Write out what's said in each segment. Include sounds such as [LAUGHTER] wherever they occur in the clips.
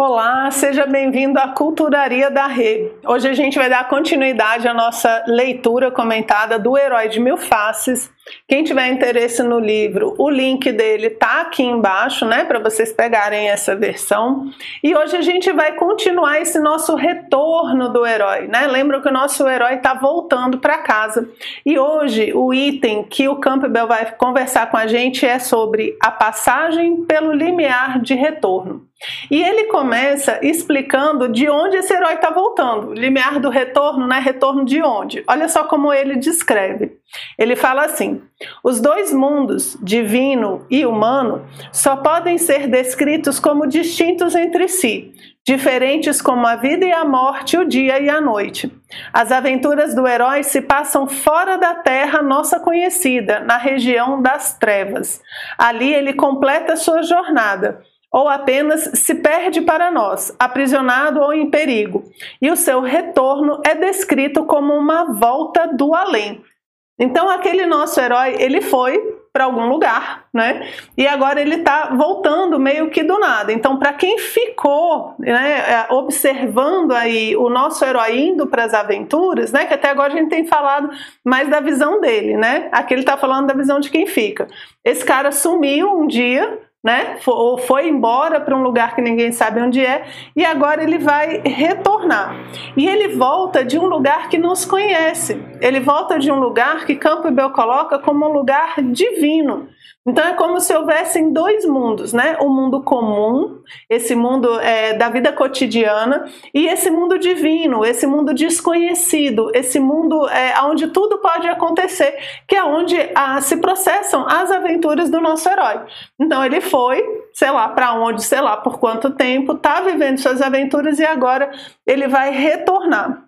Olá, seja bem-vindo à Culturaria da Rê. Hoje a gente vai dar continuidade à nossa leitura comentada do Herói de Mil Faces. Quem tiver interesse no livro, o link dele tá aqui embaixo, né, para vocês pegarem essa versão. E hoje a gente vai continuar esse nosso retorno do herói, né? Lembra que o nosso herói está voltando para casa. E hoje o item que o Campbell vai conversar com a gente é sobre a passagem pelo limiar de retorno. E ele começa explicando de onde esse herói está voltando. Limiar do retorno, né? Retorno de onde? Olha só como ele descreve. Ele fala assim: os dois mundos, divino e humano, só podem ser descritos como distintos entre si, diferentes como a vida e a morte, o dia e a noite. As aventuras do herói se passam fora da terra nossa conhecida, na região das trevas. Ali ele completa sua jornada ou apenas se perde para nós, aprisionado ou em perigo, e o seu retorno é descrito como uma volta do além. Então aquele nosso herói, ele foi para algum lugar, né? E agora ele está voltando meio que do nada. Então, para quem ficou, né, é, observando aí o nosso herói indo para as aventuras, né? Que até agora a gente tem falado mais da visão dele, né? Aqui ele está falando da visão de quem fica. Esse cara sumiu um dia, né? Ou foi embora para um lugar que ninguém sabe onde é e agora ele vai retornar. E ele volta de um lugar que nos conhece. Ele volta de um lugar que Campbell coloca como um lugar divino. Então é como se houvessem dois mundos, né? O mundo comum, esse mundo é, da vida cotidiana, e esse mundo divino, esse mundo desconhecido, esse mundo é, onde tudo pode acontecer, que é onde ah, se processam as aventuras do nosso herói. Então ele foi, sei lá, para onde, sei lá, por quanto tempo, está vivendo suas aventuras e agora ele vai retornar.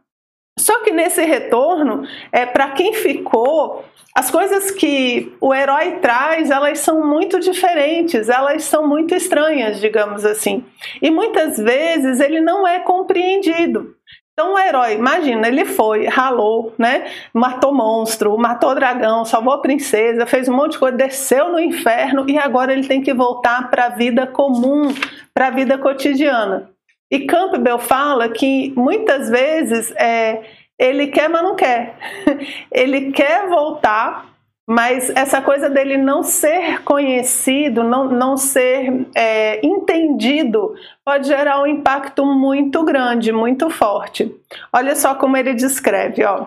Só que nesse retorno, é para quem ficou, as coisas que o herói traz, elas são muito diferentes, elas são muito estranhas, digamos assim. E muitas vezes ele não é compreendido. Então o herói, imagina, ele foi, ralou, né? Matou monstro, matou dragão, salvou a princesa, fez um monte de coisa, desceu no inferno e agora ele tem que voltar para a vida comum, para a vida cotidiana. E Campbell fala que muitas vezes é, ele quer, mas não quer. [LAUGHS] ele quer voltar, mas essa coisa dele não ser conhecido, não, não ser é, entendido, pode gerar um impacto muito grande, muito forte. Olha só como ele descreve, ó.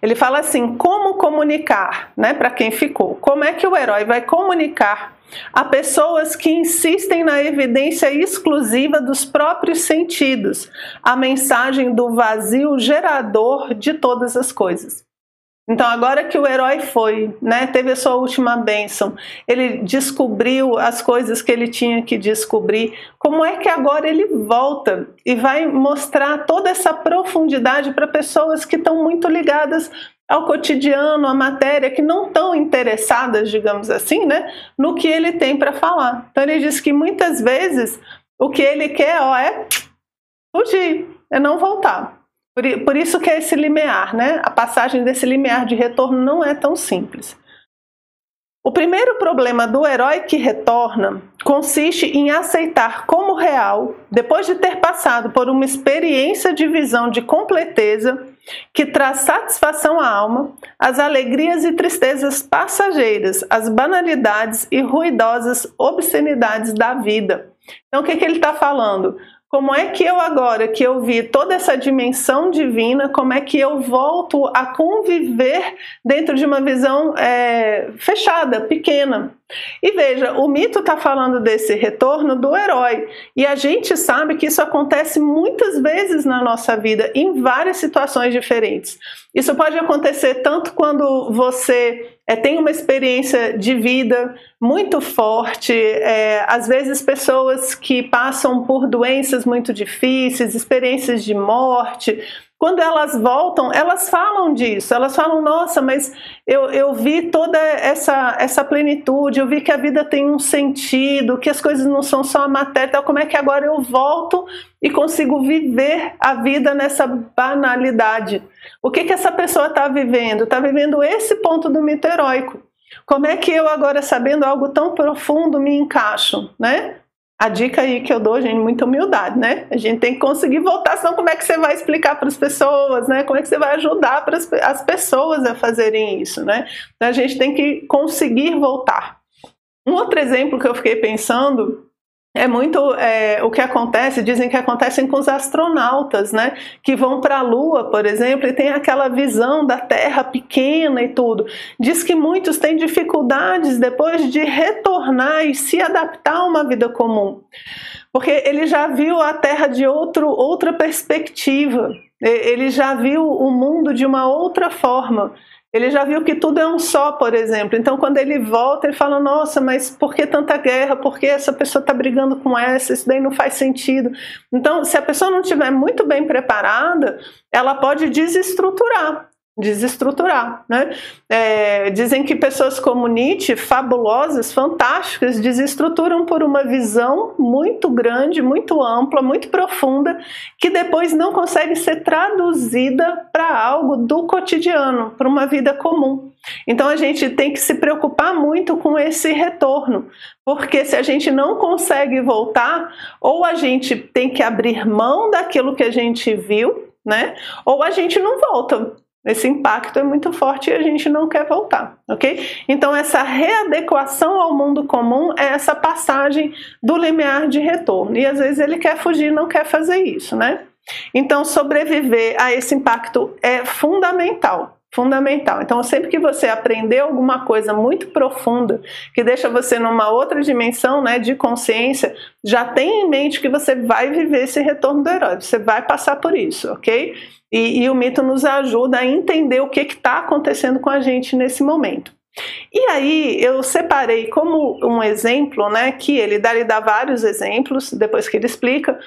Ele fala assim: como comunicar, né, para quem ficou? Como é que o herói vai comunicar a pessoas que insistem na evidência exclusiva dos próprios sentidos, a mensagem do vazio gerador de todas as coisas? Então, agora que o herói foi, né, teve a sua última bênção, ele descobriu as coisas que ele tinha que descobrir, como é que agora ele volta e vai mostrar toda essa profundidade para pessoas que estão muito ligadas ao cotidiano, à matéria, que não estão interessadas, digamos assim, né, no que ele tem para falar. Então, ele diz que muitas vezes o que ele quer ó, é fugir, é não voltar. Por, por isso que é esse limiar, né? A passagem desse limiar de retorno não é tão simples. O primeiro problema do herói que retorna consiste em aceitar como real, depois de ter passado por uma experiência de visão de completeza que traz satisfação à alma, as alegrias e tristezas passageiras, as banalidades e ruidosas obscenidades da vida. Então, o que, que ele está falando? Como é que eu agora que eu vi toda essa dimensão divina, como é que eu volto a conviver dentro de uma visão é, fechada, pequena? E veja, o mito está falando desse retorno do herói. E a gente sabe que isso acontece muitas vezes na nossa vida, em várias situações diferentes. Isso pode acontecer tanto quando você é, tem uma experiência de vida muito forte, é, às vezes pessoas que passam por doenças muito difíceis, experiências de morte, quando elas voltam, elas falam disso, elas falam, nossa, mas eu, eu vi toda essa, essa plenitude, eu vi que a vida tem um sentido, que as coisas não são só a matéria, então como é que agora eu volto e consigo viver a vida nessa banalidade? O que, que essa pessoa está vivendo? Está vivendo esse ponto do mito heróico. Como é que eu agora, sabendo algo tão profundo, me encaixo, né? A dica aí que eu dou, gente, muita humildade, né? A gente tem que conseguir voltar, senão como é que você vai explicar para as pessoas, né? Como é que você vai ajudar para as pessoas a fazerem isso, né? Então a gente tem que conseguir voltar. Um outro exemplo que eu fiquei pensando é muito é, o que acontece, dizem que acontecem com os astronautas, né? Que vão para a Lua, por exemplo, e tem aquela visão da Terra pequena e tudo. Diz que muitos têm dificuldades depois de retornar e se adaptar a uma vida comum. Porque ele já viu a Terra de outro, outra perspectiva, ele já viu o mundo de uma outra forma. Ele já viu que tudo é um só, por exemplo. Então, quando ele volta, ele fala: Nossa, mas por que tanta guerra? Por que essa pessoa está brigando com essa? Isso daí não faz sentido. Então, se a pessoa não estiver muito bem preparada, ela pode desestruturar desestruturar. Né? É, dizem que pessoas como Nietzsche, fabulosas, fantásticas, desestruturam por uma visão muito grande, muito ampla, muito profunda, que depois não consegue ser traduzida para algo do cotidiano, para uma vida comum. Então a gente tem que se preocupar muito com esse retorno, porque se a gente não consegue voltar, ou a gente tem que abrir mão daquilo que a gente viu, né? Ou a gente não volta. Esse impacto é muito forte e a gente não quer voltar, ok? Então, essa readequação ao mundo comum é essa passagem do limiar de retorno. E às vezes ele quer fugir, não quer fazer isso, né? Então, sobreviver a esse impacto é fundamental. Fundamental. Então, sempre que você aprender alguma coisa muito profunda, que deixa você numa outra dimensão né, de consciência, já tenha em mente que você vai viver esse retorno do herói, você vai passar por isso, ok? E, e o mito nos ajuda a entender o que está acontecendo com a gente nesse momento. E aí eu separei como um exemplo, né, que ele dá, ele dá vários exemplos, depois que ele explica,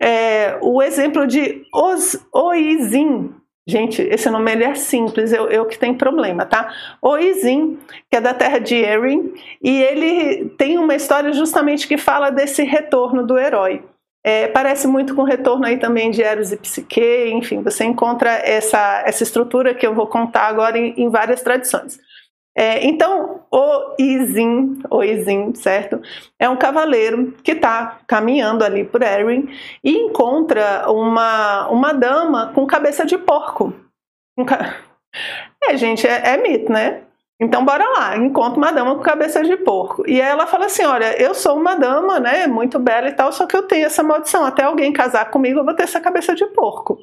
é, o exemplo de Os, Oizin. Gente, esse nome ele é simples, eu, eu que tenho problema, tá? Oizin, que é da terra de Erin, e ele tem uma história justamente que fala desse retorno do herói. É, parece muito com o retorno aí também de Eros e Psique, enfim, você encontra essa, essa estrutura que eu vou contar agora em, em várias tradições. É, então, o Izin, o Izin, certo? É um cavaleiro que está caminhando ali por Erin e encontra uma, uma dama com cabeça de porco. [LAUGHS] É, gente, é, é mito, né? Então, bora lá, encontra uma dama com cabeça de porco. E ela fala assim: Olha, eu sou uma dama, né, muito bela e tal, só que eu tenho essa maldição. Até alguém casar comigo, eu vou ter essa cabeça de porco.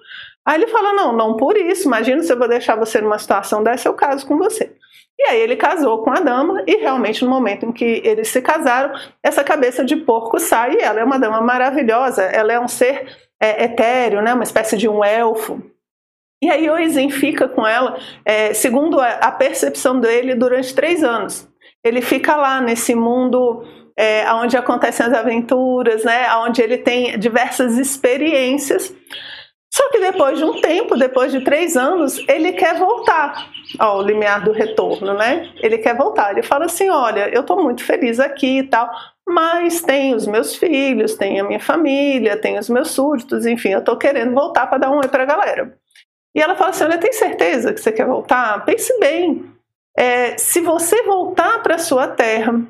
Aí ele fala: Não, não por isso. Imagina se eu vou deixar você numa situação dessa, eu caso com você. E aí ele casou com a dama, e realmente no momento em que eles se casaram, essa cabeça de porco sai, e ela é uma dama maravilhosa, ela é um ser é, etéreo, né, uma espécie de um elfo. E aí Oizen fica com ela, é, segundo a, percepção dele, durante três anos. Ele fica lá nesse mundo é, onde acontecem as aventuras, né, onde ele tem diversas experiências. Só que depois de um tempo, depois de três anos, ele quer voltar ao limiar do retorno, né? Ele quer voltar. Ele fala assim: olha, eu estou muito feliz aqui e tal, mas tem os meus filhos, tem a minha família, tem os meus súditos, enfim, eu estou querendo voltar para dar um oi para a galera. E ela fala assim: Olha, tem certeza que você quer voltar? Pense bem. É, se você voltar para sua terra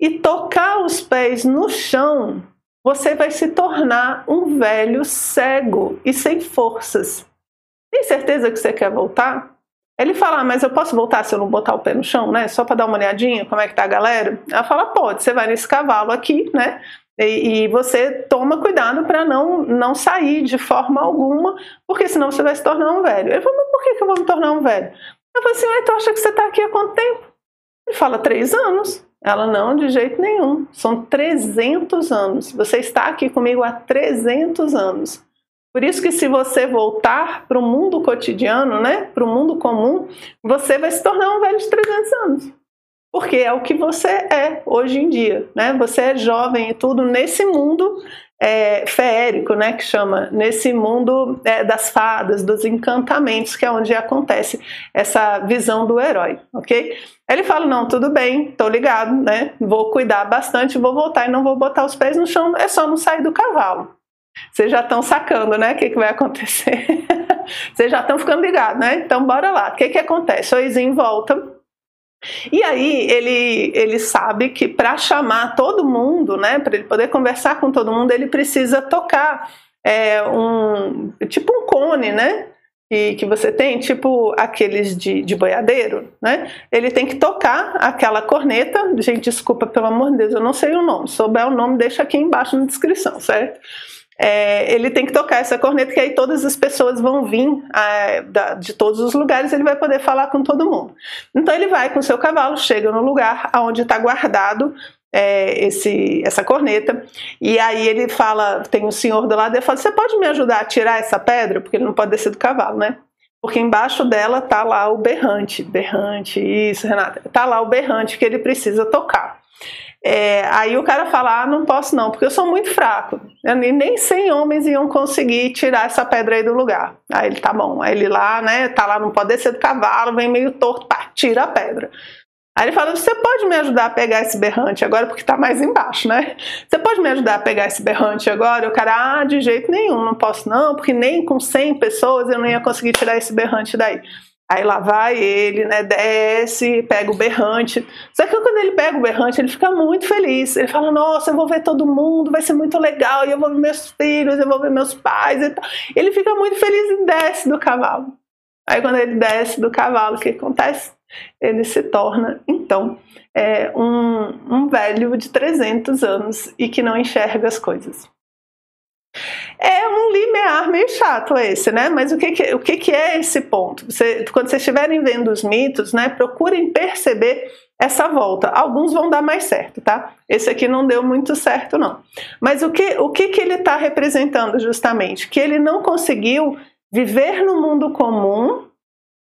e tocar os pés no chão, você vai se tornar um velho cego e sem forças. Tem certeza que você quer voltar? Ele fala, ah, mas eu posso voltar se eu não botar o pé no chão, né? Só para dar uma olhadinha como é que tá a galera? Ela fala, pode, você vai nesse cavalo aqui, né? E, e você toma cuidado para não, não sair de forma alguma, porque senão você vai se tornar um velho. Ele falou, mas por que, que eu vou me tornar um velho? Eu falei assim, mas tu acha que você está aqui há quanto tempo? Ele fala, três anos. Ela, não, de jeito nenhum. São 300 anos. Você está aqui comigo há 300 anos. Por isso que se você voltar para o mundo cotidiano, né, para o mundo comum, você vai se tornar um velho de 300 anos porque é o que você é hoje em dia, né? Você é jovem e tudo nesse mundo é, feérico, né? Que chama nesse mundo é, das fadas, dos encantamentos, que é onde acontece essa visão do herói, ok? Ele fala não, tudo bem, tô ligado, né? Vou cuidar bastante, vou voltar e não vou botar os pés no chão. É só não sair do cavalo. Vocês já estão sacando, né? O que, que vai [LAUGHS] acontecer? Vocês já estão ficando ligados, né? Então bora lá. O que que acontece? O Oizinho volta E aí ele, ele sabe que para chamar todo mundo, né, para ele poder conversar com todo mundo, ele precisa tocar é, um tipo um cone, né? Que, que você tem, tipo aqueles de, de boiadeiro, né? Ele tem que tocar aquela corneta. Gente, desculpa, pelo amor de Deus, eu não sei o nome. Se souber o nome, deixa aqui embaixo na descrição, certo? É, ele tem que tocar essa corneta, que aí todas as pessoas vão vir é, da, de todos os lugares, ele vai poder falar com todo mundo. Então ele vai com seu cavalo, chega no lugar onde está guardado é, esse, essa corneta, e aí ele fala, tem um senhor do lado, ele fala, você pode me ajudar a tirar essa pedra? Porque ele não pode descer do cavalo, né? Porque embaixo dela tá lá o berrante, berrante, isso, Renata, tá lá o berrante que ele precisa tocar. É, aí o cara fala, ah, não posso não, porque eu sou muito fraco. Nem 100 homens iam conseguir tirar essa pedra aí do lugar. Aí ele, tá bom. Aí ele lá, né, tá lá, não pode descer do cavalo, vem meio torto, pá, tira a pedra. Aí ele fala, você pode me ajudar a pegar esse berrante agora, porque tá mais embaixo, né? Você pode me ajudar a pegar esse berrante agora? E o cara, ah, de jeito nenhum, não posso não, porque nem com 100 pessoas eu não ia conseguir tirar esse berrante daí. Aí lá vai ele, né? Desce, pega o berrante. Só que quando ele pega o berrante, ele fica muito feliz. Ele fala: Nossa, eu vou ver todo mundo, vai ser muito legal. E eu vou ver meus filhos, eu vou ver meus pais e tal. Ele fica muito feliz e desce do cavalo. Aí quando ele desce do cavalo, o que acontece? Ele se torna, então, é, um, um velho de 300 anos e que não enxerga as coisas. É um limiar meio chato esse, né? Mas o que, que o que, que é esse ponto? Você, quando vocês estiverem vendo os mitos, né, procurem perceber essa volta. Alguns vão dar mais certo, tá? Esse aqui não deu muito certo, não. Mas o que, o que, que ele está representando justamente? Que ele não conseguiu viver no mundo comum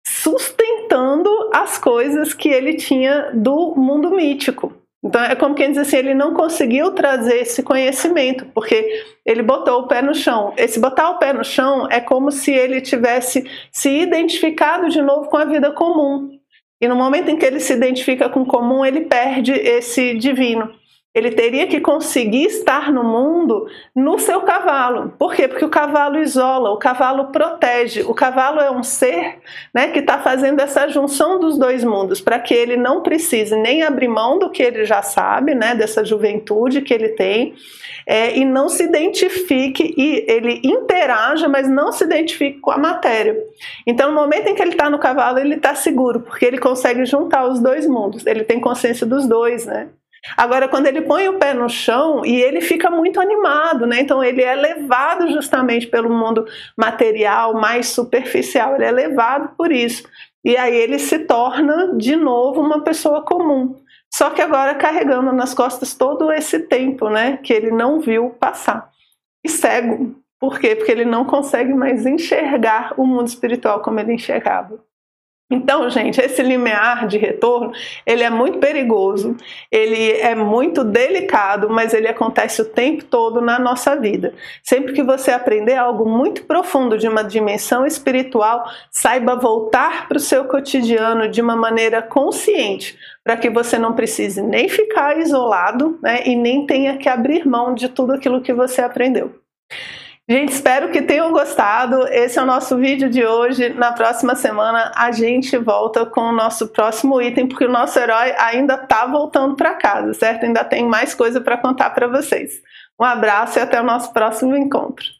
sustentando as coisas que ele tinha do mundo mítico. Então é como quem diz assim, ele não conseguiu trazer esse conhecimento, porque ele botou o pé no chão. Esse botar o pé no chão é como se ele tivesse se identificado de novo com a vida comum. E no momento em que ele se identifica com o comum, ele perde esse divino ele teria que conseguir estar no mundo no seu cavalo. Por quê? Porque o cavalo isola, o cavalo protege. O cavalo é um ser né, que está fazendo essa junção dos dois mundos, para que ele não precise nem abrir mão do que ele já sabe, né, dessa juventude que ele tem, é, e não se identifique, e ele interaja, mas não se identifique com a matéria. Então, no momento em que ele está no cavalo, ele está seguro, porque ele consegue juntar os dois mundos, ele tem consciência dos dois, né? Agora, quando ele põe o pé no chão e ele fica muito animado, né? Então ele é levado justamente pelo mundo material mais superficial, ele é levado por isso. E aí ele se torna de novo uma pessoa comum. Só que agora carregando nas costas todo esse tempo, né? Que ele não viu passar. E cego. Por quê? Porque ele não consegue mais enxergar o mundo espiritual como ele enxergava. Então, gente, esse limiar de retorno, ele é muito perigoso, ele é muito delicado, mas ele acontece o tempo todo na nossa vida. Sempre que você aprender algo muito profundo de uma dimensão espiritual, saiba voltar para o seu cotidiano de uma maneira consciente, para que você não precise nem ficar isolado, né, e nem tenha que abrir mão de tudo aquilo que você aprendeu. Gente, espero que tenham gostado. Esse é o nosso vídeo de hoje. Na próxima semana a gente volta com o nosso próximo item, porque o nosso herói ainda está voltando para casa, certo? Ainda tem mais coisa para contar para vocês. Um abraço e até o nosso próximo encontro.